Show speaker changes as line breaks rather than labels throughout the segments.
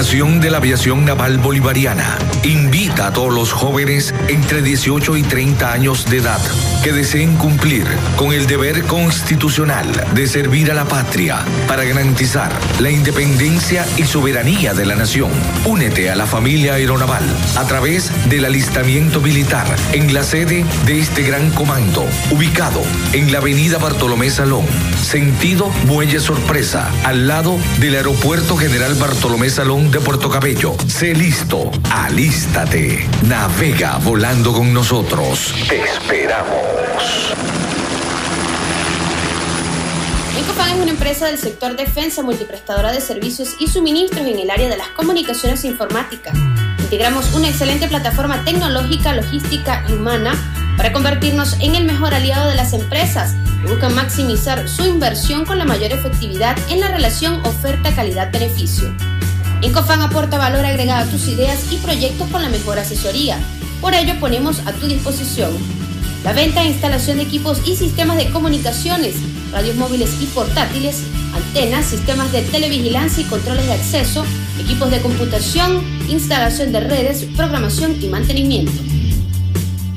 de la Aviación Naval Bolivariana invita a todos los jóvenes entre 18 y 30 años de edad que deseen cumplir con el deber constitucional de servir a la patria para garantizar la independencia y soberanía de la nación. Únete a la familia aeronaval a través del alistamiento militar en la sede de este gran comando, ubicado en la avenida Bartolomé Salón, sentido Muelle Sorpresa, al lado del Aeropuerto General Bartolomé Salón de Puerto Cabello. Sé listo, alístate, navega volando con nosotros. Te esperamos.
Encofan es una empresa del sector defensa multiprestadora de servicios y suministros en el área de las comunicaciones e informática. Integramos una excelente plataforma tecnológica, logística y humana para convertirnos en el mejor aliado de las empresas buscan maximizar su inversión con la mayor efectividad en la relación oferta-calidad-beneficio. Encofan aporta valor agregado a tus ideas y proyectos con la mejor asesoría. Por ello ponemos a tu disposición la venta e instalación de equipos y sistemas de comunicaciones, radios móviles y portátiles, antenas, sistemas de televigilancia y controles de acceso, equipos de computación, instalación de redes, programación y mantenimiento.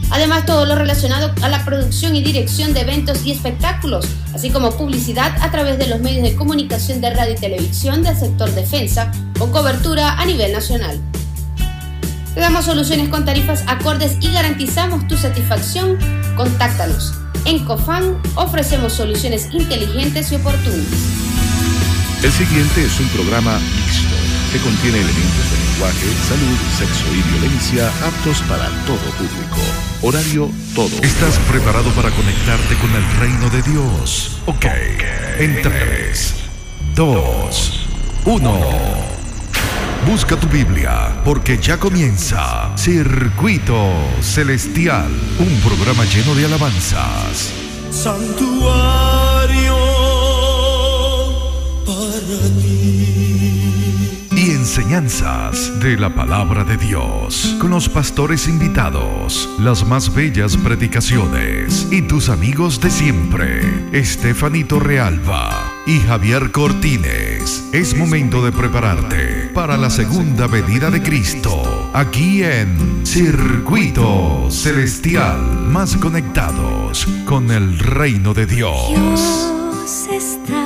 Además, todo lo relacionado a la producción y dirección de eventos y espectáculos, así como publicidad a través de los medios de comunicación de radio y televisión del sector defensa, con cobertura a nivel nacional. Te damos soluciones con tarifas acordes y garantizamos tu satisfacción. Contáctanos. En COFAN ofrecemos soluciones inteligentes y oportunas.
El siguiente es un programa mixto que contiene elementos de lenguaje, salud, sexo y violencia aptos para todo público. Horario todo. ¿Estás preparado para conectarte con el reino de Dios? Ok. En 3, 2, 1. Busca tu Biblia, porque ya comienza Circuito Celestial, un programa lleno de alabanzas.
Santuario para ti.
Enseñanzas de la palabra de Dios, con los pastores invitados, las más bellas predicaciones y tus amigos de siempre, Estefanito Realba y Javier Cortines. Es momento de prepararte para la segunda venida de Cristo, aquí en Circuito Celestial, más conectados con el reino de Dios.
Dios está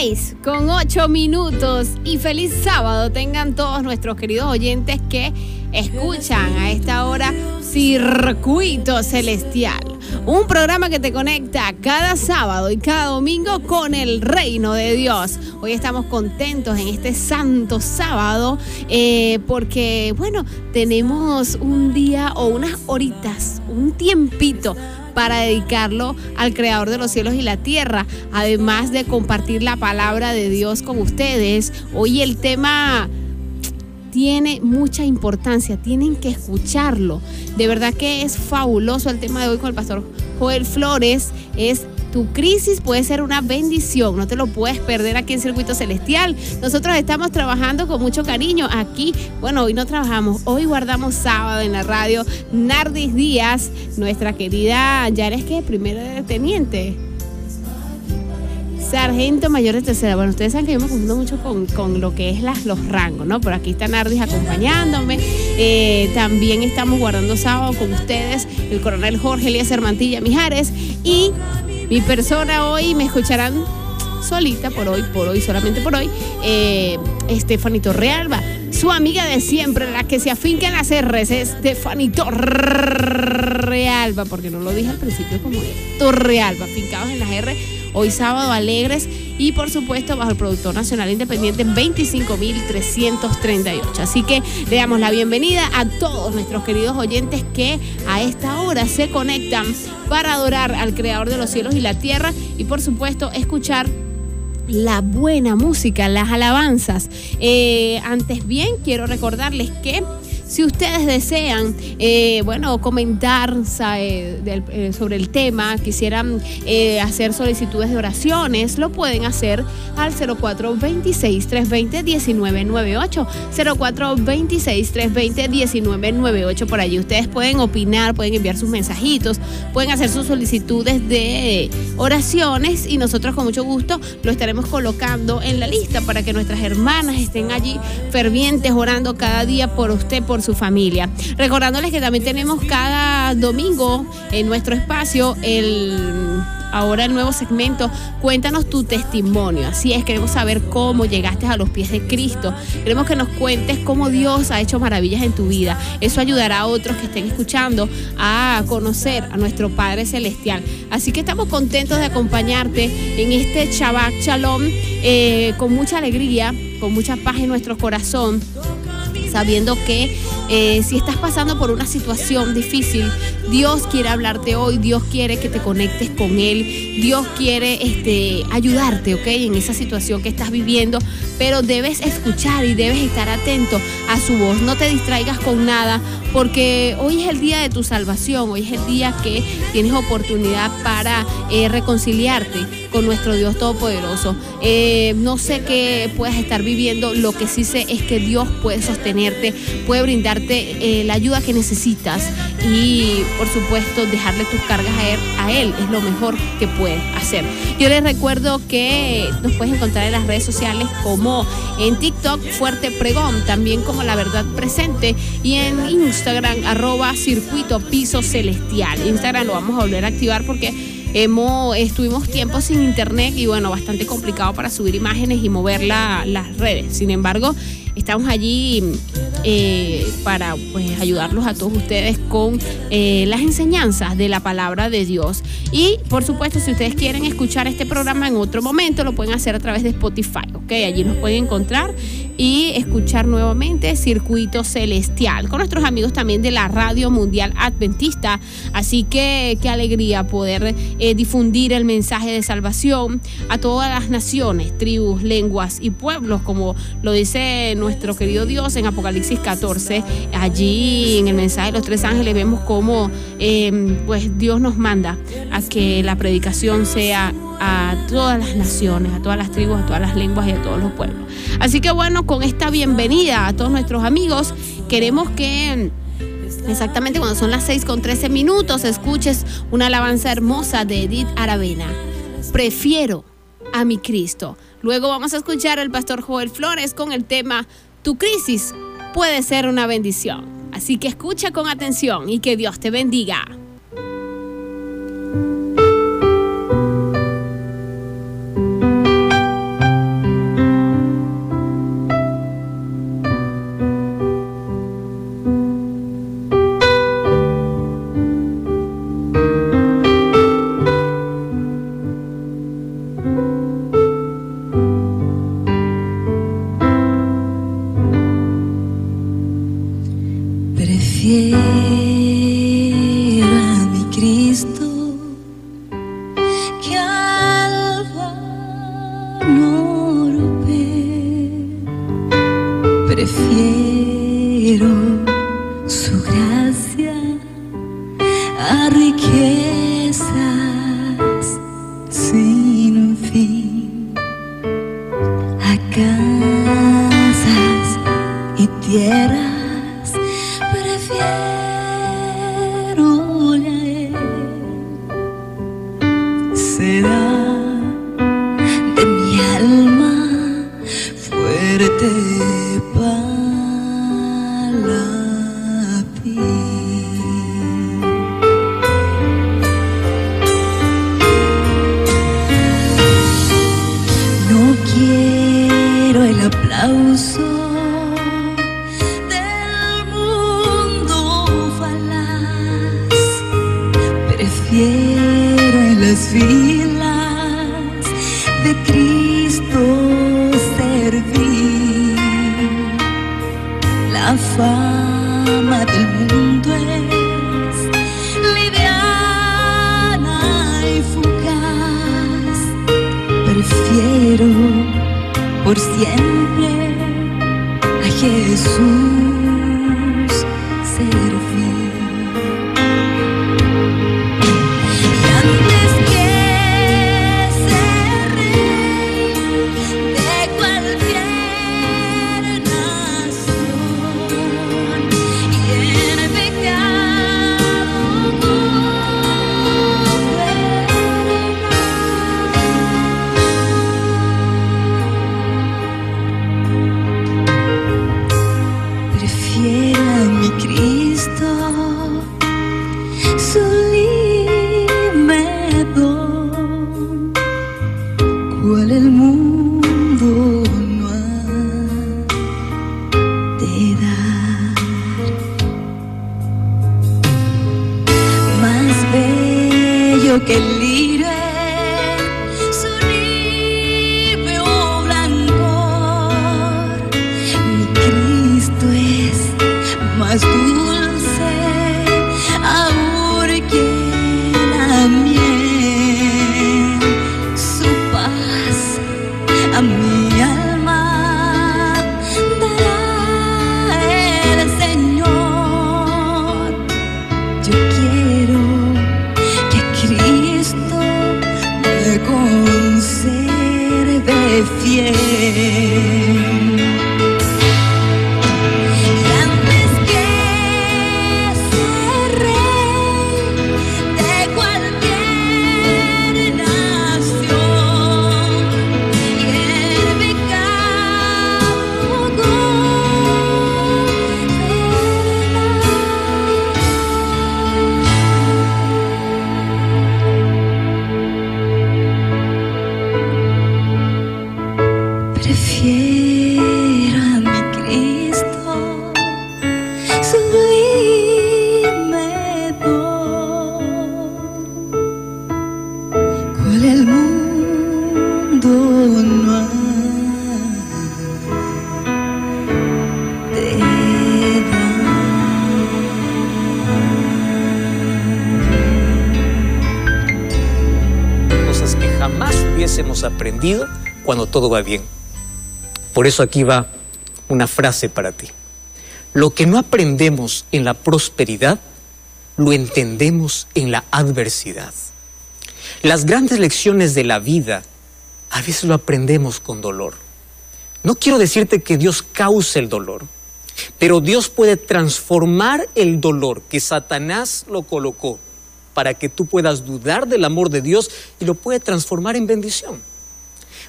6 con 8 minutos y feliz sábado tengan todos nuestros queridos oyentes que escuchan a esta hora Circuito Celestial. Un programa que te conecta cada sábado y cada domingo con el reino de Dios. Hoy estamos contentos en este santo sábado eh, porque, bueno, tenemos un día o unas horitas, un tiempito para dedicarlo al Creador de los cielos y la tierra, además de compartir la palabra de Dios con ustedes. Hoy el tema tiene mucha importancia, tienen que escucharlo. De verdad que es fabuloso el tema de hoy con el pastor Joel Flores, es tu crisis puede ser una bendición, no te lo puedes perder aquí en Circuito Celestial. Nosotros estamos trabajando con mucho cariño aquí. Bueno, hoy no trabajamos, hoy guardamos sábado en la radio. Nardis Díaz, nuestra querida, ya eres que primera teniente. Sargento mayor de tercera. Bueno, ustedes saben que yo me confundo mucho con, lo que es los rangos, ¿no? Pero aquí está Nardis acompañándome. Eh, también estamos guardando sábado con ustedes el coronel Jorge Elías Mantilla Mijares y mi persona hoy me escucharán solita por hoy, por hoy, solamente por hoy, eh, Estefanito Realba, su amiga de siempre, la que se afinca en las R's, Estefanito Realba, porque no lo dije al principio como Torrealba, afincados en las R, hoy sábado alegres y por supuesto bajo el productor nacional independiente 25.338. Así que le damos la bienvenida a todos nuestros queridos oyentes que a esta hora se conectan para adorar al Creador de los cielos y la tierra y por supuesto escuchar la buena música, las alabanzas. Eh, antes bien, quiero recordarles que si ustedes desean, eh, bueno, comentar eh, sobre el tema, quisieran eh, hacer solicitudes de oraciones, lo pueden hacer al 0426-320-1998. 0426-320-1998. Por allí ustedes pueden opinar, pueden enviar sus mensajitos, pueden hacer sus solicitudes de oraciones y nosotros con mucho gusto lo estaremos colocando en la lista para que nuestras hermanas estén allí fervientes orando cada día por usted, por su familia. Recordándoles que también tenemos cada domingo en nuestro espacio el ahora el nuevo segmento, cuéntanos tu testimonio. Así es, queremos saber cómo llegaste a los pies de Cristo. Queremos que nos cuentes cómo Dios ha hecho maravillas en tu vida. Eso ayudará a otros que estén escuchando a conocer a nuestro Padre Celestial. Así que estamos contentos de acompañarte en este Shabbat Shalom eh, con mucha alegría, con mucha paz en nuestro corazón sabiendo que eh, si estás pasando por una situación difícil, Dios quiere hablarte hoy, Dios quiere que te conectes con Él, Dios quiere este, ayudarte, ¿ok? En esa situación que estás viviendo, pero debes escuchar y debes estar atento a su voz. No te distraigas con nada, porque hoy es el día de tu salvación, hoy es el día que tienes oportunidad para eh, reconciliarte con nuestro Dios Todopoderoso. Eh, no sé qué puedas estar viviendo, lo que sí sé es que Dios puede sostenerte, puede brindarte eh, la ayuda que necesitas y por supuesto dejarle tus cargas a él, a él es lo mejor que puede hacer. Yo les recuerdo que nos puedes encontrar en las redes sociales como en TikTok Fuerte Pregón, también como La Verdad Presente y en Instagram arroba circuito piso celestial. Instagram lo vamos a volver a activar porque Hemos, estuvimos tiempo sin internet y bueno, bastante complicado para subir imágenes y mover las redes. Sin embargo, estamos allí eh, para pues, ayudarlos a todos ustedes con eh, las enseñanzas de la palabra de Dios. Y por supuesto, si ustedes quieren escuchar este programa en otro momento, lo pueden hacer a través de Spotify, ¿ok? Allí nos pueden encontrar y escuchar nuevamente Circuito Celestial con nuestros amigos también de la Radio Mundial Adventista. Así que qué alegría poder eh, difundir el mensaje de salvación a todas las naciones, tribus, lenguas y pueblos, como lo dice nuestro querido Dios en Apocalipsis 14. Allí en el mensaje de los tres ángeles vemos cómo em, pues Dios nos manda a que la predicación sea a todas las naciones, a todas las tribus, a todas las lenguas y a todos los pueblos. Así que bueno, con esta bienvenida a todos nuestros amigos, queremos que exactamente cuando son las 6 con 13 minutos escuches una alabanza hermosa de Edith Aravena. Prefiero a mi Cristo. Luego vamos a escuchar al pastor Joel Flores con el tema Tu crisis puede ser una bendición. Así que escucha con atención y que Dios te bendiga. Prefiero su gracia a riqueza.
Cuando todo va bien. Por eso aquí va una frase para ti. Lo que no aprendemos en la prosperidad, lo entendemos en la adversidad. Las grandes lecciones de la vida a veces lo aprendemos con dolor. No quiero decirte que Dios cause el dolor, pero Dios puede transformar el dolor que Satanás lo colocó para que tú puedas dudar del amor de Dios y lo puede transformar en bendición.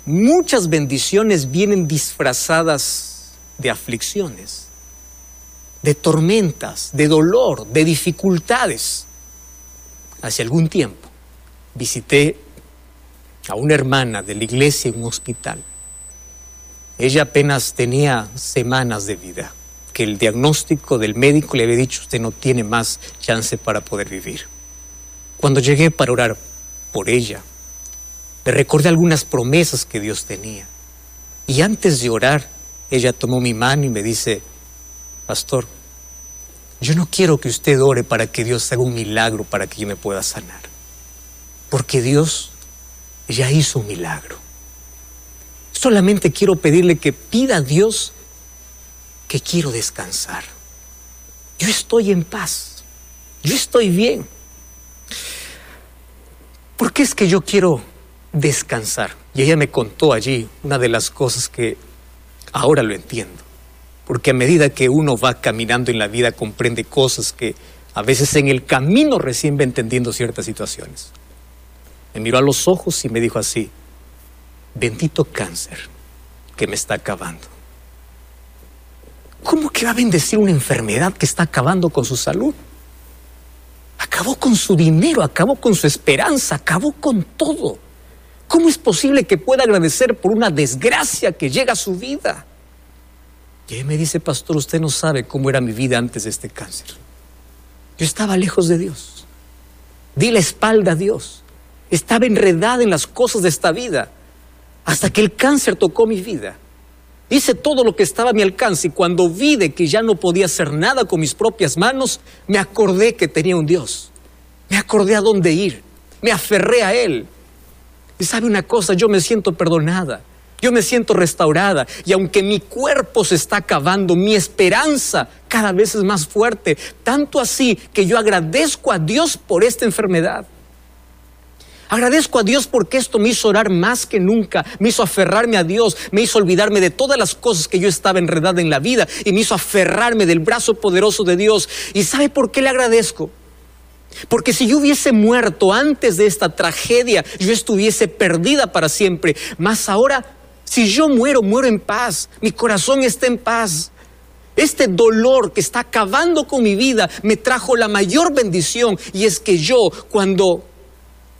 Muchas bendiciones vienen disfrazadas de aflicciones, de tormentas, de dolor, de dificultades. Hace algún tiempo visité a una hermana de la iglesia en un hospital. Ella apenas tenía semanas de vida, que el diagnóstico del médico le había dicho usted no tiene más chance para poder vivir. Cuando llegué para orar por ella, le recordé algunas promesas que Dios tenía. Y antes de orar, ella tomó mi mano y me dice, pastor, yo no quiero que usted ore para que Dios haga un milagro para que yo me pueda sanar. Porque Dios ya hizo un milagro. Solamente quiero pedirle que pida a Dios que quiero descansar. Yo estoy en paz. Yo estoy bien. ¿Por qué es que yo quiero descansar. Y ella me contó allí una de las cosas que ahora lo entiendo. Porque a medida que uno va caminando en la vida comprende cosas que a veces en el camino recién va entendiendo ciertas situaciones. Me miró a los ojos y me dijo así, bendito cáncer que me está acabando. ¿cómo que va a bendecir una enfermedad que está acabando con su salud? Acabó con su dinero, acabó con su esperanza, acabó con todo. ¿Cómo es posible que pueda agradecer por una desgracia que llega a su vida? Y él me dice, pastor, usted no sabe cómo era mi vida antes de este cáncer. Yo estaba lejos de Dios. Di la espalda a Dios. Estaba enredada en las cosas de esta vida. Hasta que el cáncer tocó mi vida. Hice todo lo que estaba a mi alcance y cuando vi de que ya no podía hacer nada con mis propias manos, me acordé que tenía un Dios. Me acordé a dónde ir. Me aferré a Él. Y sabe una cosa, yo me siento perdonada. Yo me siento restaurada y aunque mi cuerpo se está acabando, mi esperanza cada vez es más fuerte. Tanto así que yo agradezco a Dios por esta enfermedad. Agradezco a Dios porque esto me hizo orar más que nunca, me hizo aferrarme a Dios, me hizo olvidarme de todas las cosas que yo estaba enredada en la vida y me hizo aferrarme del brazo poderoso de Dios. ¿Y sabe por qué le agradezco? Porque si yo hubiese muerto antes de esta tragedia, yo estuviese perdida para siempre. Más ahora, si yo muero, muero en paz. Mi corazón está en paz. Este dolor que está acabando con mi vida me trajo la mayor bendición y es que yo cuando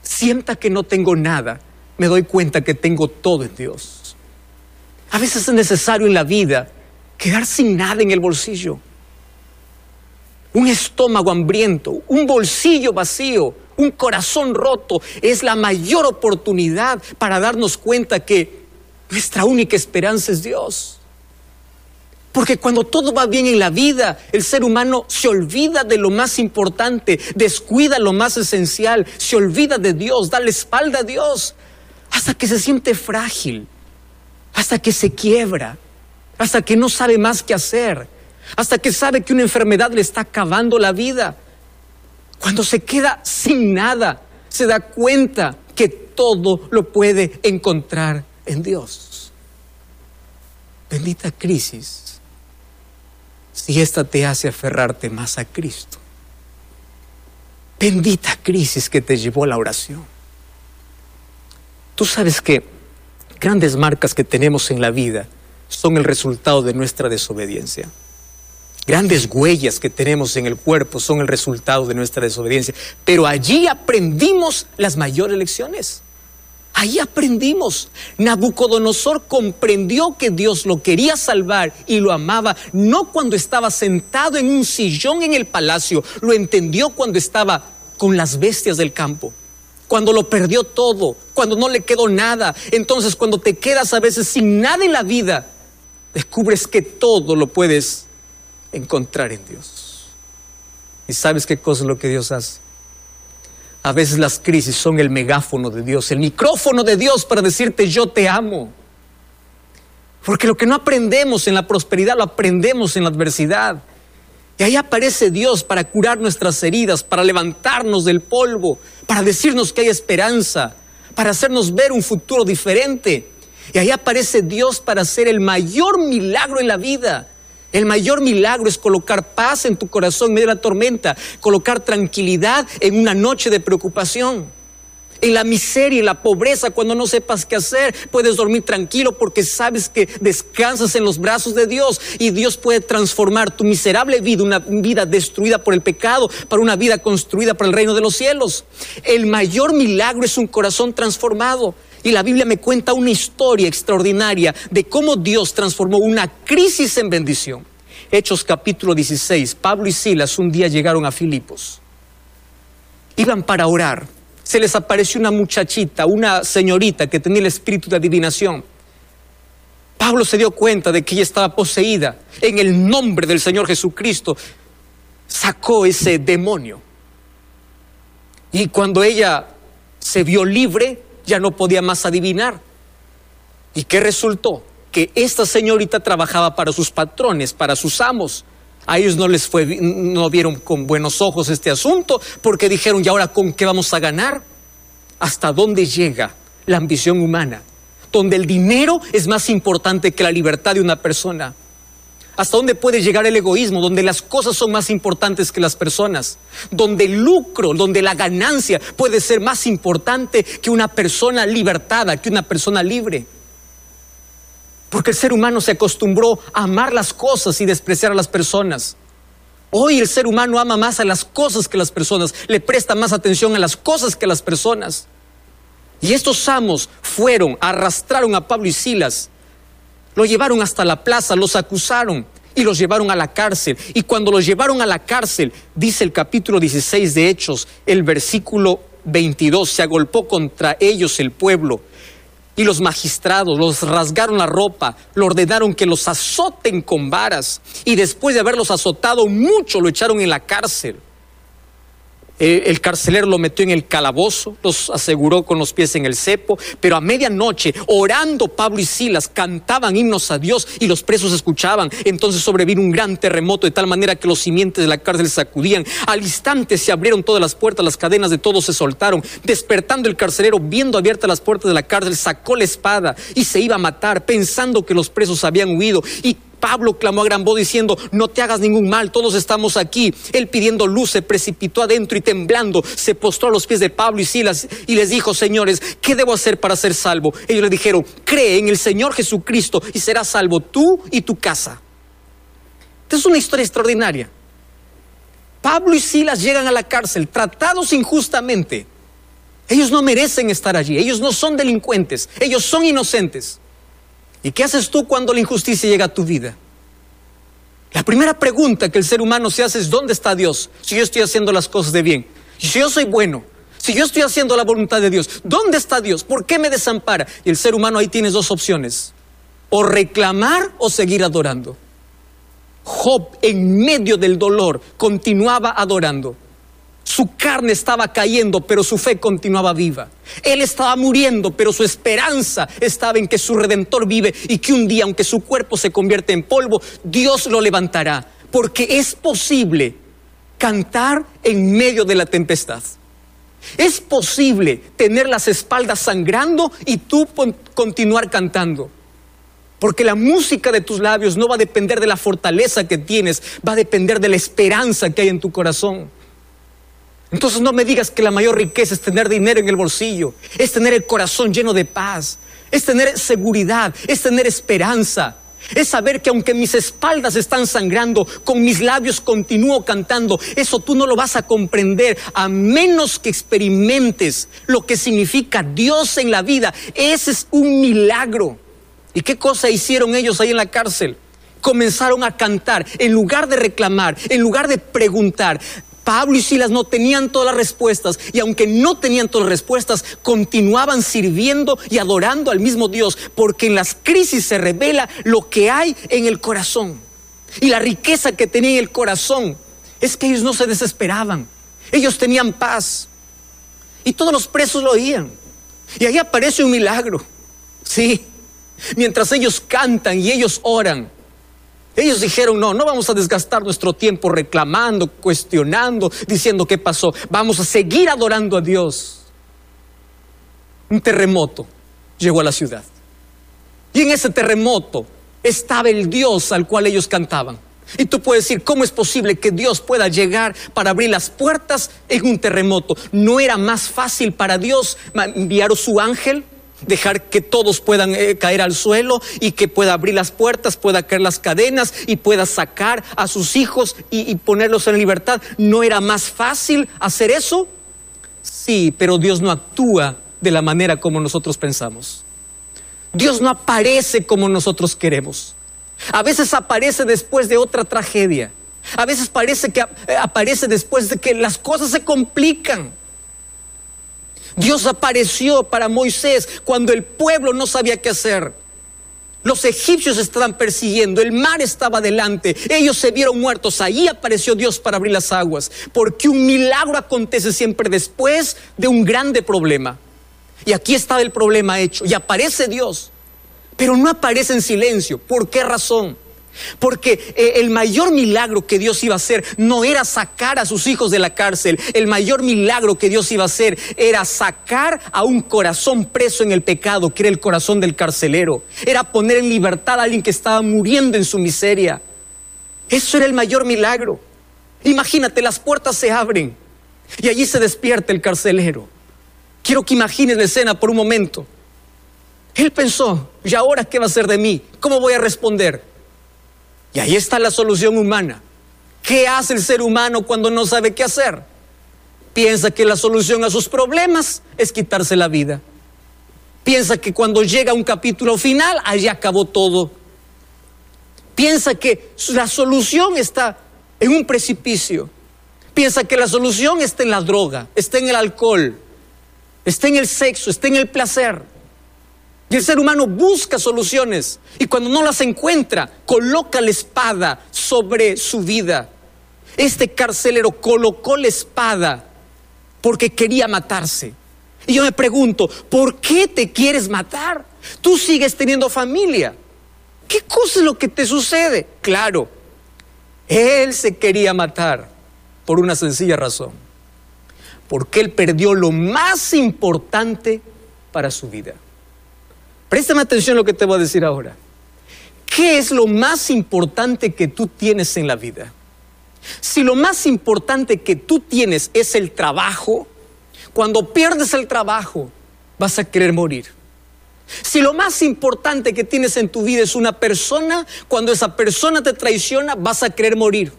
sienta que no tengo nada, me doy cuenta que tengo todo en Dios. A veces es necesario en la vida quedar sin nada en el bolsillo. Un estómago hambriento, un bolsillo vacío, un corazón roto es la mayor oportunidad para darnos cuenta que nuestra única esperanza es Dios. Porque cuando todo va bien en la vida, el ser humano se olvida de lo más importante, descuida lo más esencial, se olvida de Dios, da la espalda a Dios, hasta que se siente frágil, hasta que se quiebra, hasta que no sabe más qué hacer, hasta que sabe que una enfermedad le está acabando la vida. Cuando se queda sin nada, se da cuenta que todo lo puede encontrar en Dios. Bendita crisis si esta te hace aferrarte más a Cristo. Bendita crisis que te llevó a la oración. Tú sabes que grandes marcas que tenemos en la vida son el resultado de nuestra desobediencia. Grandes huellas que tenemos en el cuerpo son el resultado de nuestra desobediencia. Pero allí aprendimos las mayores lecciones. Ahí aprendimos. Nabucodonosor comprendió que Dios lo quería salvar y lo amaba, no cuando estaba sentado en un sillón en el palacio, lo entendió cuando estaba con las bestias del campo, cuando lo perdió todo, cuando no le quedó nada. Entonces cuando te quedas a veces sin nada en la vida, descubres que todo lo puedes encontrar en Dios. ¿Y sabes qué cosa es lo que Dios hace? A veces las crisis son el megáfono de Dios, el micrófono de Dios para decirte yo te amo. Porque lo que no aprendemos en la prosperidad lo aprendemos en la adversidad. Y ahí aparece Dios para curar nuestras heridas, para levantarnos del polvo, para decirnos que hay esperanza, para hacernos ver un futuro diferente. Y ahí aparece Dios para hacer el mayor milagro en la vida, el mayor milagro es colocar paz en tu corazón en medio de la tormenta, colocar tranquilidad en una noche de preocupación. En la miseria y la pobreza, cuando no sepas qué hacer, puedes dormir tranquilo porque sabes que descansas en los brazos de Dios y Dios puede transformar tu miserable vida, una vida destruida por el pecado, para una vida construida para el reino de los cielos. El mayor milagro es un corazón transformado. Y la Biblia me cuenta una historia extraordinaria de cómo Dios transformó una crisis en bendición. Hechos capítulo 16, Pablo y Silas un día llegaron a Filipos. Iban para orar. Se les apareció una muchachita, una señorita que tenía el espíritu de adivinación. Pablo se dio cuenta de que ella estaba poseída. En el nombre del Señor Jesucristo sacó ese demonio. Y cuando ella se vio libre, ya no podía más adivinar. ¿Y qué resultó? Que esta señorita trabajaba para sus patrones, para sus amos. A ellos no les fue, no vieron con buenos ojos este asunto, porque dijeron, ¿y ahora con qué vamos a ganar? ¿Hasta dónde llega la ambición humana? Donde el dinero es más importante que la libertad de una persona hasta dónde puede llegar el egoísmo, donde las cosas son más importantes que las personas, donde el lucro, donde la ganancia puede ser más importante que una persona libertada, que una persona libre. Porque el ser humano se acostumbró a amar las cosas y despreciar a las personas. Hoy el ser humano ama más a las cosas que las personas, le presta más atención a las cosas que a las personas. Y estos amos fueron, arrastraron a Pablo y Silas, lo llevaron hasta la plaza, los acusaron y los llevaron a la cárcel. Y cuando los llevaron a la cárcel, dice el capítulo 16 de Hechos, el versículo 22, se agolpó contra ellos el pueblo y los magistrados los rasgaron la ropa, lo ordenaron que los azoten con varas y después de haberlos azotado mucho lo echaron en la cárcel. Eh, el carcelero lo metió en el calabozo, los aseguró con los pies en el cepo, pero a medianoche, orando Pablo y Silas, cantaban himnos a Dios y los presos escuchaban. Entonces sobrevino un gran terremoto de tal manera que los simientes de la cárcel sacudían. Al instante se abrieron todas las puertas, las cadenas de todos se soltaron. Despertando el carcelero, viendo abiertas las puertas de la cárcel, sacó la espada y se iba a matar, pensando que los presos habían huido. Y Pablo clamó a gran voz diciendo, no te hagas ningún mal, todos estamos aquí. Él pidiendo luz se precipitó adentro y temblando se postró a los pies de Pablo y Silas y les dijo, señores, ¿qué debo hacer para ser salvo? Ellos le dijeron, cree en el Señor Jesucristo y serás salvo tú y tu casa. Esta es una historia extraordinaria. Pablo y Silas llegan a la cárcel tratados injustamente. Ellos no merecen estar allí, ellos no son delincuentes, ellos son inocentes. ¿Y qué haces tú cuando la injusticia llega a tu vida? La primera pregunta que el ser humano se hace es, ¿dónde está Dios? Si yo estoy haciendo las cosas de bien, si yo soy bueno, si yo estoy haciendo la voluntad de Dios, ¿dónde está Dios? ¿Por qué me desampara? Y el ser humano ahí tienes dos opciones, o reclamar o seguir adorando. Job en medio del dolor continuaba adorando. Su carne estaba cayendo, pero su fe continuaba viva. Él estaba muriendo, pero su esperanza estaba en que su redentor vive y que un día, aunque su cuerpo se convierte en polvo, Dios lo levantará. Porque es posible cantar en medio de la tempestad. Es posible tener las espaldas sangrando y tú continuar cantando. Porque la música de tus labios no va a depender de la fortaleza que tienes, va a depender de la esperanza que hay en tu corazón. Entonces no me digas que la mayor riqueza es tener dinero en el bolsillo, es tener el corazón lleno de paz, es tener seguridad, es tener esperanza. Es saber que aunque mis espaldas están sangrando, con mis labios continúo cantando. Eso tú no lo vas a comprender a menos que experimentes lo que significa Dios en la vida. Ese es un milagro. ¿Y qué cosa hicieron ellos ahí en la cárcel? Comenzaron a cantar en lugar de reclamar, en lugar de preguntar. Pablo y Silas no tenían todas las respuestas y aunque no tenían todas las respuestas, continuaban sirviendo y adorando al mismo Dios, porque en las crisis se revela lo que hay en el corazón. Y la riqueza que tenía en el corazón es que ellos no se desesperaban, ellos tenían paz. Y todos los presos lo oían. Y ahí aparece un milagro. Sí, mientras ellos cantan y ellos oran, ellos dijeron, no, no vamos a desgastar nuestro tiempo reclamando, cuestionando, diciendo qué pasó. Vamos a seguir adorando a Dios. Un terremoto llegó a la ciudad. Y en ese terremoto estaba el Dios al cual ellos cantaban. Y tú puedes decir, ¿cómo es posible que Dios pueda llegar para abrir las puertas en un terremoto? ¿No era más fácil para Dios enviar su ángel? Dejar que todos puedan eh, caer al suelo y que pueda abrir las puertas, pueda caer las cadenas y pueda sacar a sus hijos y, y ponerlos en libertad. ¿No era más fácil hacer eso? Sí, pero Dios no actúa de la manera como nosotros pensamos. Dios no aparece como nosotros queremos. A veces aparece después de otra tragedia. A veces parece que eh, aparece después de que las cosas se complican. Dios apareció para Moisés cuando el pueblo no sabía qué hacer. Los egipcios estaban persiguiendo, el mar estaba delante, ellos se vieron muertos. Ahí apareció Dios para abrir las aguas, porque un milagro acontece siempre después de un grande problema. Y aquí estaba el problema hecho, y aparece Dios, pero no aparece en silencio. ¿Por qué razón? Porque eh, el mayor milagro que Dios iba a hacer no era sacar a sus hijos de la cárcel. El mayor milagro que Dios iba a hacer era sacar a un corazón preso en el pecado, que era el corazón del carcelero. Era poner en libertad a alguien que estaba muriendo en su miseria. Eso era el mayor milagro. Imagínate, las puertas se abren y allí se despierta el carcelero. Quiero que imagines la escena por un momento. Él pensó, ¿y ahora qué va a ser de mí? ¿Cómo voy a responder? Y ahí está la solución humana. ¿Qué hace el ser humano cuando no sabe qué hacer? Piensa que la solución a sus problemas es quitarse la vida. Piensa que cuando llega un capítulo final, allí acabó todo. Piensa que la solución está en un precipicio. Piensa que la solución está en la droga, está en el alcohol, está en el sexo, está en el placer. Y el ser humano busca soluciones y cuando no las encuentra, coloca la espada sobre su vida. Este carcelero colocó la espada porque quería matarse. Y yo me pregunto, ¿por qué te quieres matar? Tú sigues teniendo familia. ¿Qué cosa es lo que te sucede? Claro, él se quería matar por una sencilla razón. Porque él perdió lo más importante para su vida. Préstame atención a lo que te voy a decir ahora. ¿Qué es lo más importante que tú tienes en la vida? Si lo más importante que tú tienes es el trabajo, cuando pierdes el trabajo vas a querer morir. Si lo más importante que tienes en tu vida es una persona, cuando esa persona te traiciona vas a querer morir.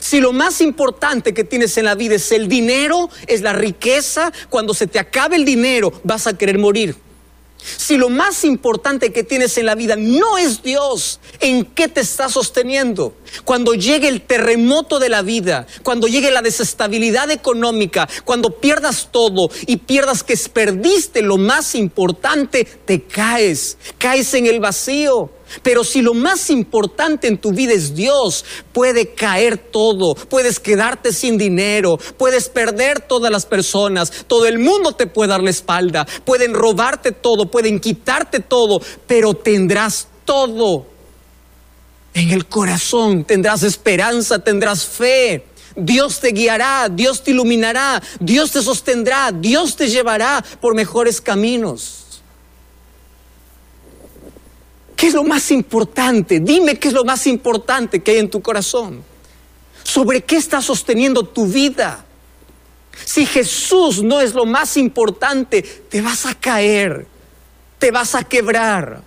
Si lo más importante que tienes en la vida es el dinero, es la riqueza, cuando se te acabe el dinero vas a querer morir. Si lo más importante que tienes en la vida no es Dios, ¿en qué te estás sosteniendo? Cuando llegue el terremoto de la vida, cuando llegue la desestabilidad económica, cuando pierdas todo y pierdas que perdiste lo más importante, te caes, caes en el vacío. Pero si lo más importante en tu vida es Dios, puede caer todo, puedes quedarte sin dinero, puedes perder todas las personas, todo el mundo te puede dar la espalda, pueden robarte todo, pueden quitarte todo, pero tendrás todo. En el corazón tendrás esperanza, tendrás fe. Dios te guiará, Dios te iluminará, Dios te sostendrá, Dios te llevará por mejores caminos. ¿Qué es lo más importante? Dime qué es lo más importante que hay en tu corazón. ¿Sobre qué estás sosteniendo tu vida? Si Jesús no es lo más importante, te vas a caer, te vas a quebrar.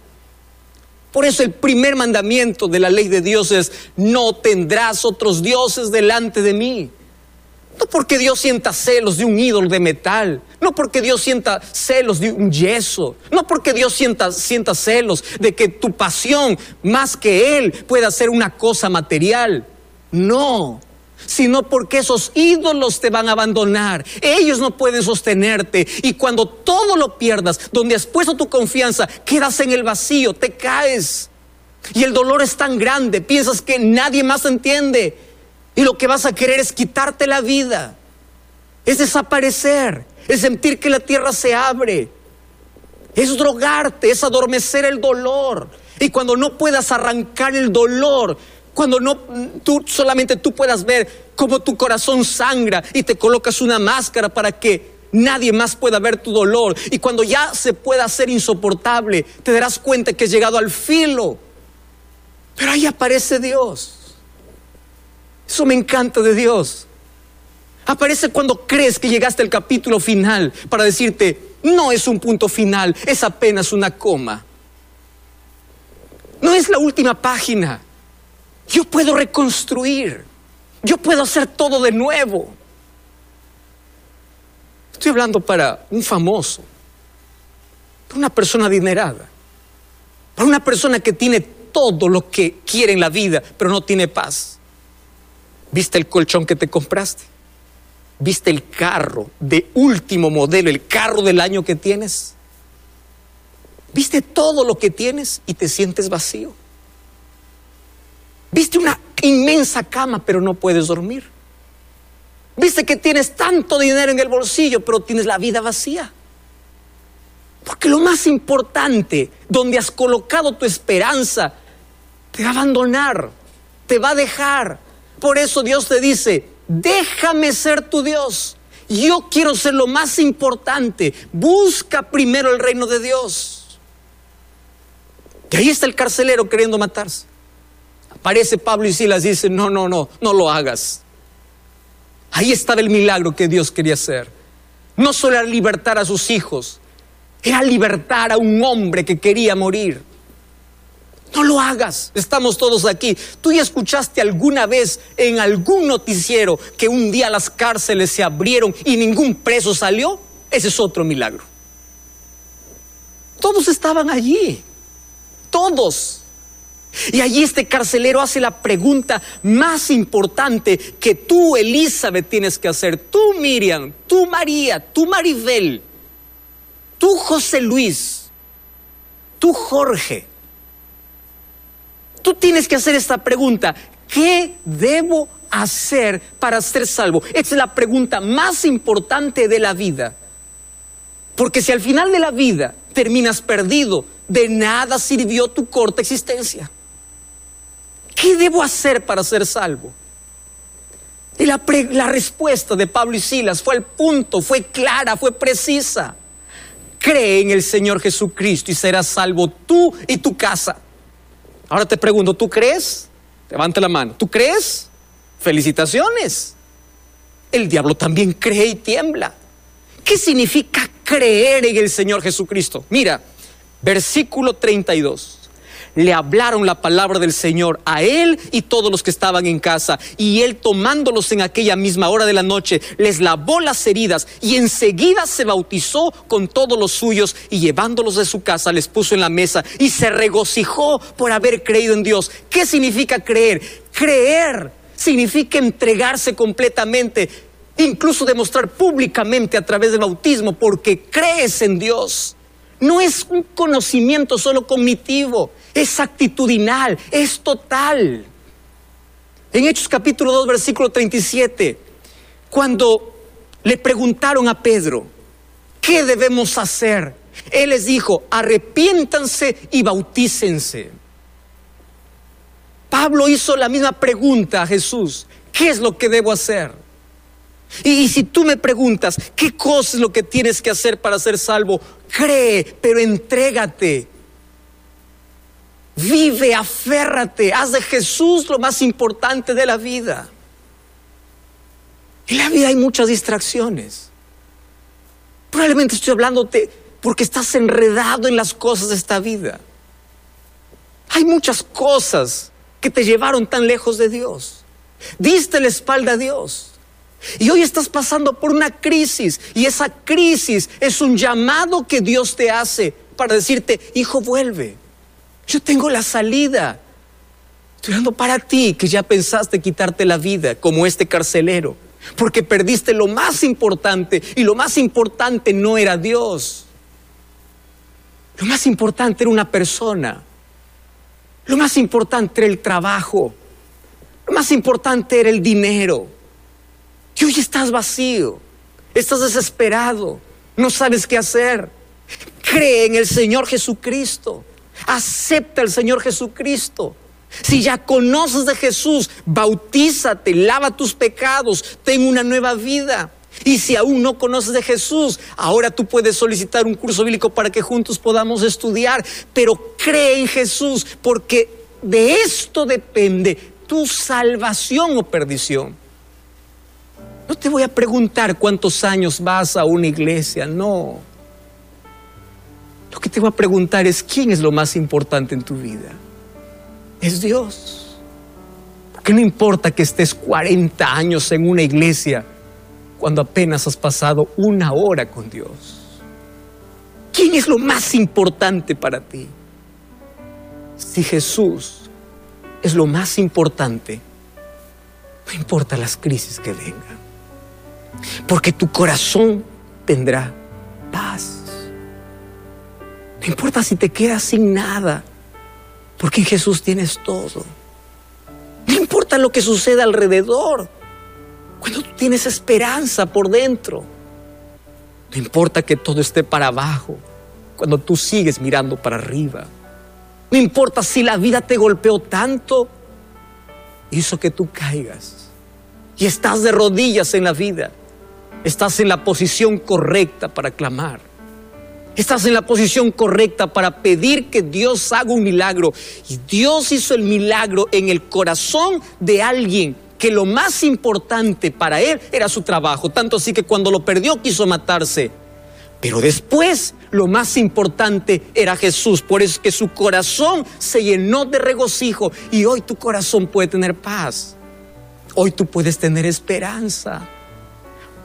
Por eso el primer mandamiento de la ley de Dios es, no tendrás otros dioses delante de mí. No porque Dios sienta celos de un ídolo de metal, no porque Dios sienta celos de un yeso, no porque Dios sienta, sienta celos de que tu pasión más que Él pueda ser una cosa material. No, sino porque esos ídolos te van a abandonar. Ellos no pueden sostenerte. Y cuando todo lo pierdas, donde has puesto tu confianza, quedas en el vacío, te caes. Y el dolor es tan grande, piensas que nadie más entiende. Y lo que vas a querer es quitarte la vida, es desaparecer, es sentir que la tierra se abre, es drogarte, es adormecer el dolor. Y cuando no puedas arrancar el dolor, cuando no tú solamente tú puedas ver cómo tu corazón sangra y te colocas una máscara para que nadie más pueda ver tu dolor y cuando ya se pueda hacer insoportable, te darás cuenta que has llegado al filo. Pero ahí aparece Dios. Eso me encanta de Dios. Aparece cuando crees que llegaste al capítulo final para decirte, no es un punto final, es apenas una coma. No es la última página. Yo puedo reconstruir. Yo puedo hacer todo de nuevo. Estoy hablando para un famoso, para una persona adinerada, para una persona que tiene todo lo que quiere en la vida, pero no tiene paz. ¿Viste el colchón que te compraste? ¿Viste el carro de último modelo, el carro del año que tienes? ¿Viste todo lo que tienes y te sientes vacío? ¿Viste una inmensa cama pero no puedes dormir? ¿Viste que tienes tanto dinero en el bolsillo pero tienes la vida vacía? Porque lo más importante, donde has colocado tu esperanza, te va a abandonar, te va a dejar, por eso Dios te dice, déjame ser tu Dios. Yo quiero ser lo más importante. Busca primero el reino de Dios. Y ahí está el carcelero queriendo matarse. Aparece Pablo y Silas y dice, no, no, no, no lo hagas. Ahí estaba el milagro que Dios quería hacer. No solo libertar a sus hijos, era libertar a un hombre que quería morir. No lo hagas, estamos todos aquí. ¿Tú ya escuchaste alguna vez en algún noticiero que un día las cárceles se abrieron y ningún preso salió? Ese es otro milagro. Todos estaban allí, todos. Y allí este carcelero hace la pregunta más importante que tú, Elizabeth, tienes que hacer. Tú, Miriam, tú, María, tú, Maribel, tú, José Luis, tú, Jorge. Tú tienes que hacer esta pregunta. ¿Qué debo hacer para ser salvo? Es la pregunta más importante de la vida. Porque si al final de la vida terminas perdido, de nada sirvió tu corta existencia. ¿Qué debo hacer para ser salvo? Y la, la, respuesta de Pablo y Silas fue al punto, fue clara, fue precisa. Cree en el Señor Jesucristo y serás salvo tú y tu casa. Ahora te pregunto, ¿tú crees? Levante la mano. ¿Tú crees? Felicitaciones. El diablo también cree y tiembla. ¿Qué significa creer en el Señor Jesucristo? Mira, versículo 32 le hablaron la palabra del Señor a él y todos los que estaban en casa. Y él tomándolos en aquella misma hora de la noche, les lavó las heridas y enseguida se bautizó con todos los suyos y llevándolos de su casa les puso en la mesa y se regocijó por haber creído en Dios. ¿Qué significa creer? Creer significa entregarse completamente, incluso demostrar públicamente a través del bautismo porque crees en Dios. No es un conocimiento solo cognitivo, es actitudinal, es total. En Hechos capítulo 2, versículo 37, cuando le preguntaron a Pedro, ¿qué debemos hacer? Él les dijo, arrepiéntanse y bautícense. Pablo hizo la misma pregunta a Jesús, ¿qué es lo que debo hacer? Y, si tú me preguntas, ¿qué cosa es lo que tienes que hacer para ser salvo? Cree, pero entrégate. Vive, aférrate, haz de Jesús lo más importante de la vida. En la vida hay muchas distracciones. Probablemente estoy hablándote porque estás enredado en las cosas de esta vida. Hay muchas cosas que te llevaron tan lejos de Dios. Diste la espalda a Dios. Y hoy estás pasando por una crisis y esa crisis es un llamado que Dios te hace para decirte, hijo, vuelve. Yo tengo la salida. Estoy dando para ti que ya pensaste quitarte la vida como este carcelero, porque perdiste lo más importante y lo más importante no era Dios. Lo más importante era una persona. Lo más importante era el trabajo. Lo más importante era el dinero. Y hoy estás vacío, estás desesperado, no sabes qué hacer. Cree en el Señor Jesucristo. Acepta al Señor Jesucristo. Si ya conoces de Jesús, bautízate, lava tus pecados, ten una nueva vida. Y si aún no conoces de Jesús, ahora tú puedes solicitar un curso bíblico para que juntos podamos estudiar. Pero cree en Jesús, porque de esto depende tu salvación o perdición. No te voy a preguntar cuántos años vas a una iglesia, no. Lo que te voy a preguntar es quién es lo más importante en tu vida. Es Dios. Porque no importa que estés 40 años en una iglesia cuando apenas has pasado una hora con Dios. ¿Quién es lo más importante para ti? Si Jesús es lo más importante, no importa las crisis que vengan, porque tu corazón tendrá paz. No importa si te quedas sin nada, porque en Jesús tienes todo. No importa lo que suceda alrededor, cuando tú tienes esperanza por dentro. No importa que todo esté para abajo, cuando tú sigues mirando para arriba. No importa si la vida te golpeó tanto, hizo que tú caigas y estás de rodillas en la vida. Estás en la posición correcta para clamar. Estás en la posición correcta para pedir que Dios haga un milagro. Y Dios hizo el milagro en el corazón de alguien que lo más importante para él era su trabajo. Tanto así que cuando lo perdió quiso matarse. Pero después, lo más importante era Jesús. Por eso es que su corazón se llenó de regocijo. Y hoy tu corazón puede tener paz. Hoy tú puedes tener esperanza.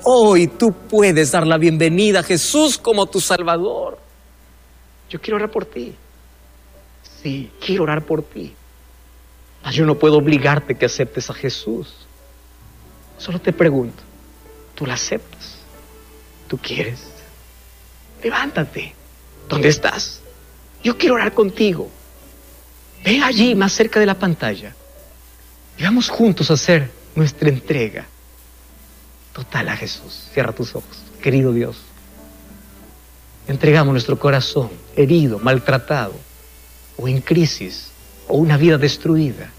Hoy tú puedes dar la bienvenida a Jesús como tu Salvador. Yo quiero orar por ti. Sí, quiero orar por ti. Mas yo no puedo obligarte que aceptes a Jesús. Solo te pregunto, ¿tú la aceptas? ¿Tú quieres? Levántate. ¿Dónde estás? Yo quiero orar contigo. Ve allí, más cerca de la pantalla. Y vamos juntos a hacer nuestra entrega total a Jesús. Cierra tus ojos, querido Dios. Entregamos nuestro corazón herido, maltratado, o en crisis, o una vida destruida.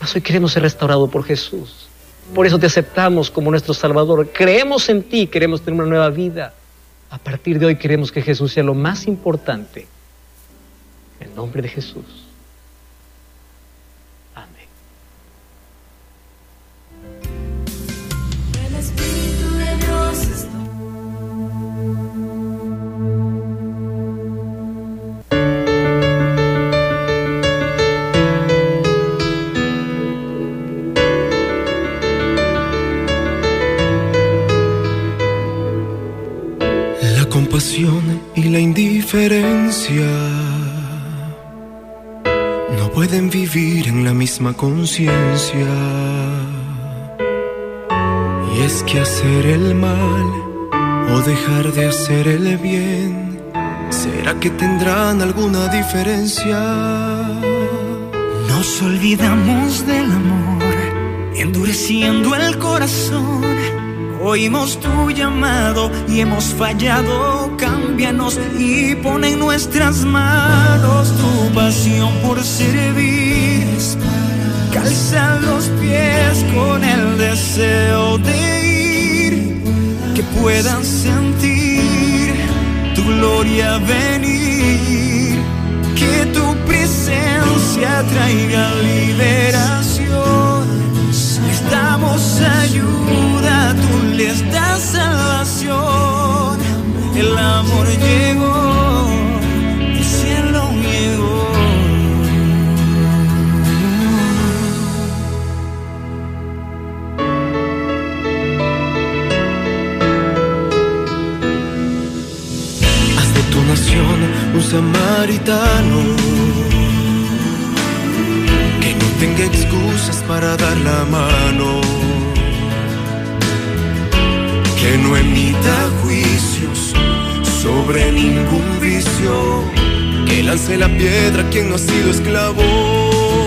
Mas hoy queremos ser restaurados por Jesús. Por eso te aceptamos como nuestro Salvador. Creemos en ti, queremos tener una nueva vida. A partir de hoy queremos que Jesús sea lo más importante. En nombre de Jesús.
La indiferencia no pueden vivir en la misma conciencia. Y es que hacer el mal o dejar de hacer el bien, ¿será que tendrán alguna diferencia?
Nos olvidamos del amor, endureciendo el corazón. Oímos tu llamado y hemos fallado. Cámbianos y pon en nuestras manos tu pasión por servir. Calza los pies con el deseo de ir, que puedan sentir tu gloria venir, que tu presencia traiga liberación. Damos ayuda, tú les das salvación. El amor llegó, el cielo llegó.
Haz de tu nación un samaritano tenga excusas para dar la mano, que no emita juicios sobre ningún vicio, que lance la piedra quien no ha sido esclavo.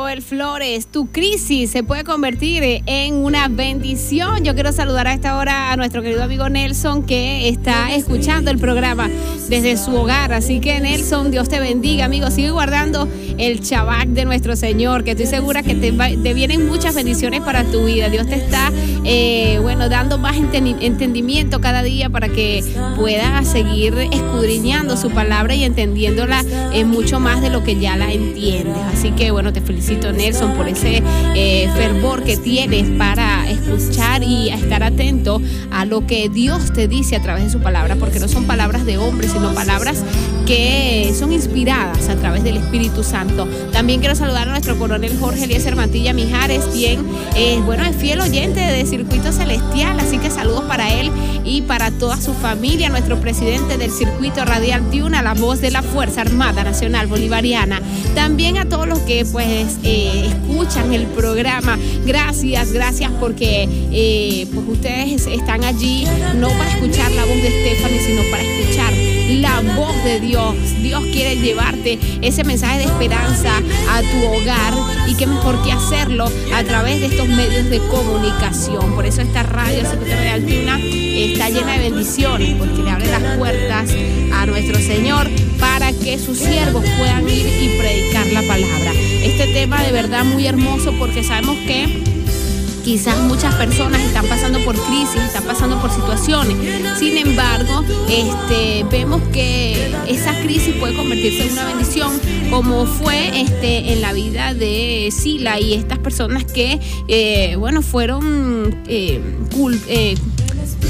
Joel Flores. Tu crisis se puede convertir en una bendición. Yo quiero saludar a esta hora a nuestro querido amigo Nelson que está escuchando el programa desde su hogar. Así que Nelson, Dios te bendiga, amigo. Sigue guardando el chabac de nuestro Señor, que estoy segura que te, va- te vienen muchas bendiciones para tu vida. Dios te está, eh, bueno, dando más enten- entendimiento cada día para que puedas seguir escudriñando su palabra y entendiéndola eh, mucho más de lo que ya la entiendes. Así que, bueno, te felicito, Nelson, por ese eh, fervor que tienes para escuchar y estar atento a lo que Dios te dice a través de su palabra, porque no son palabras de hombres, sino palabras que son inspiradas a través del Espíritu Santo. También quiero saludar a nuestro coronel Jorge Eliezer Mantilla Mijares, quien, eh, bueno, es fiel oyente de Circuito Celestial, así que saludos para él y para toda su familia, nuestro presidente del Circuito Radial Tiuna, la voz de la Fuerza Armada Nacional Bolivariana. También a todos los que pues eh, escuchan el programa, gracias, gracias porque eh, pues ustedes están allí no para escuchar la voz de Stephanie, sino para escuchar la voz de Dios. Dios quiere llevarte ese mensaje de esperanza a tu hogar y qué mejor que hacerlo a través de estos medios de comunicación. Por eso esta radio Secretaria de Altuna está llena de bendiciones porque le abre las puertas a nuestro Señor para que sus siervos puedan ir y predicar la palabra. Este tema de verdad muy hermoso porque sabemos que Quizás muchas personas están pasando por crisis, están pasando por situaciones. Sin embargo, este, vemos que esa crisis puede convertirse en una bendición, como fue este, en la vida de Sila y estas personas que, eh, bueno, fueron eh, eh,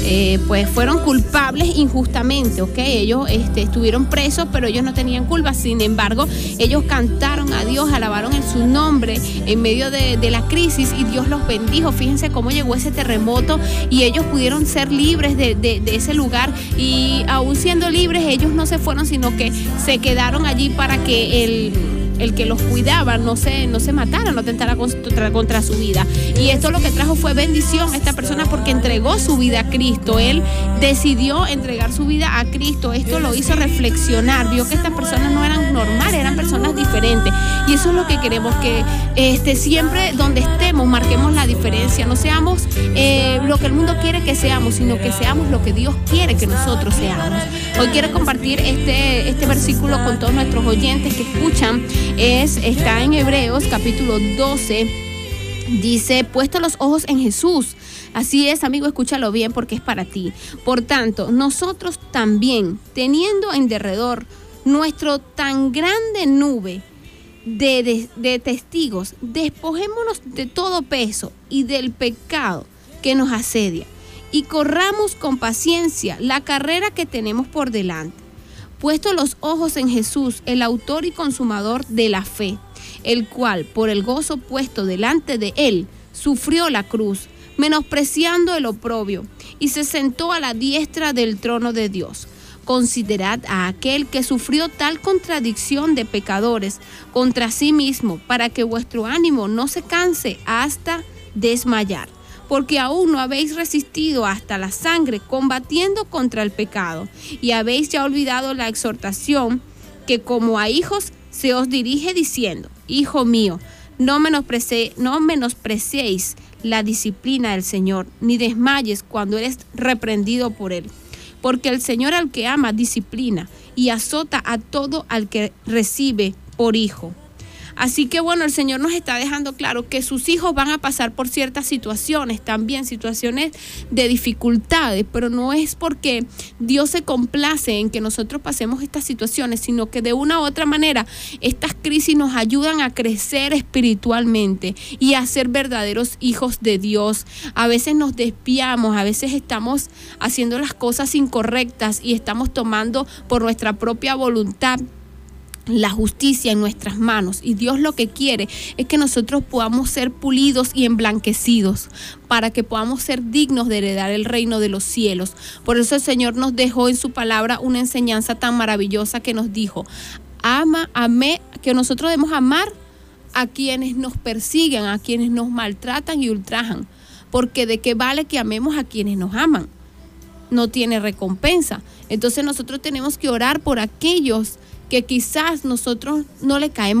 eh, pues fueron culpables injustamente, ¿ok? Ellos este, estuvieron presos, pero ellos no tenían culpa. Sin embargo, ellos cantaron a Dios, alabaron en su nombre en medio de, la crisis y Dios los bendijo. Fíjense cómo llegó ese terremoto y ellos pudieron ser libres de, de- de ese lugar y aún siendo libres, ellos no se fueron, sino que se quedaron allí para que el el que los cuidaba no se, no se matara, no tentara contra, su vida. Y esto lo que trajo fue bendición a esta persona porque entregó su vida a Cristo. Él decidió entregar su vida a Cristo. Esto lo hizo reflexionar. Vio que estas personas no eran normales, eran personas diferentes. Y eso es lo que queremos, que este, siempre donde estemos marquemos la diferencia. No seamos eh, lo que el mundo quiere que seamos, sino que seamos lo que Dios quiere que nosotros seamos. Hoy quiero compartir este, este versículo con todos nuestros oyentes que escuchan. Es, está en Hebreos capítulo 12. Dice, puesto los ojos en Jesús. Así es, amigo, escúchalo bien porque es para ti. Por tanto, nosotros también, teniendo en derredor nuestro tan grande nube de, de- de testigos, despojémonos de todo peso y del pecado que nos asedia y corramos con paciencia la carrera que tenemos por delante puesto los ojos en Jesús, el autor y consumador de la fe, el cual, por el gozo puesto delante de él, sufrió la cruz, menospreciando el oprobio, y se sentó a la diestra del trono de Dios. Considerad a aquel que sufrió tal contradicción de pecadores contra sí mismo, para que vuestro ánimo no se canse hasta desmayar porque aún no habéis resistido hasta la sangre combatiendo contra el pecado, y habéis ya olvidado la exhortación que como a hijos se os dirige diciendo, Hijo mío, no, menosprecie- no menospreciéis la disciplina del Señor, ni desmayes cuando eres reprendido por Él. Porque el Señor al que ama disciplina y azota a todo al que recibe por hijo. Así que bueno, el Señor nos está dejando claro que sus hijos van a pasar por ciertas situaciones, también situaciones de dificultades, pero no es porque Dios se complace en que nosotros pasemos estas situaciones, sino que de una u otra manera estas crisis nos ayudan a crecer espiritualmente y a ser verdaderos hijos de Dios. A veces nos desviamos, a veces estamos haciendo las cosas incorrectas y estamos tomando por nuestra propia voluntad la justicia en nuestras manos y Dios lo que quiere es que nosotros podamos ser pulidos y emblanquecidos para que podamos ser dignos de heredar el reino de los cielos. Por eso el Señor nos dejó en su palabra una enseñanza tan maravillosa que nos dijo, ama, amé, que nosotros debemos amar a quienes nos persiguen, a quienes nos maltratan y ultrajan, porque de qué vale que amemos a quienes nos aman no tiene recompensa. Entonces nosotros tenemos que orar por aquellos que quizás nosotros no le caemos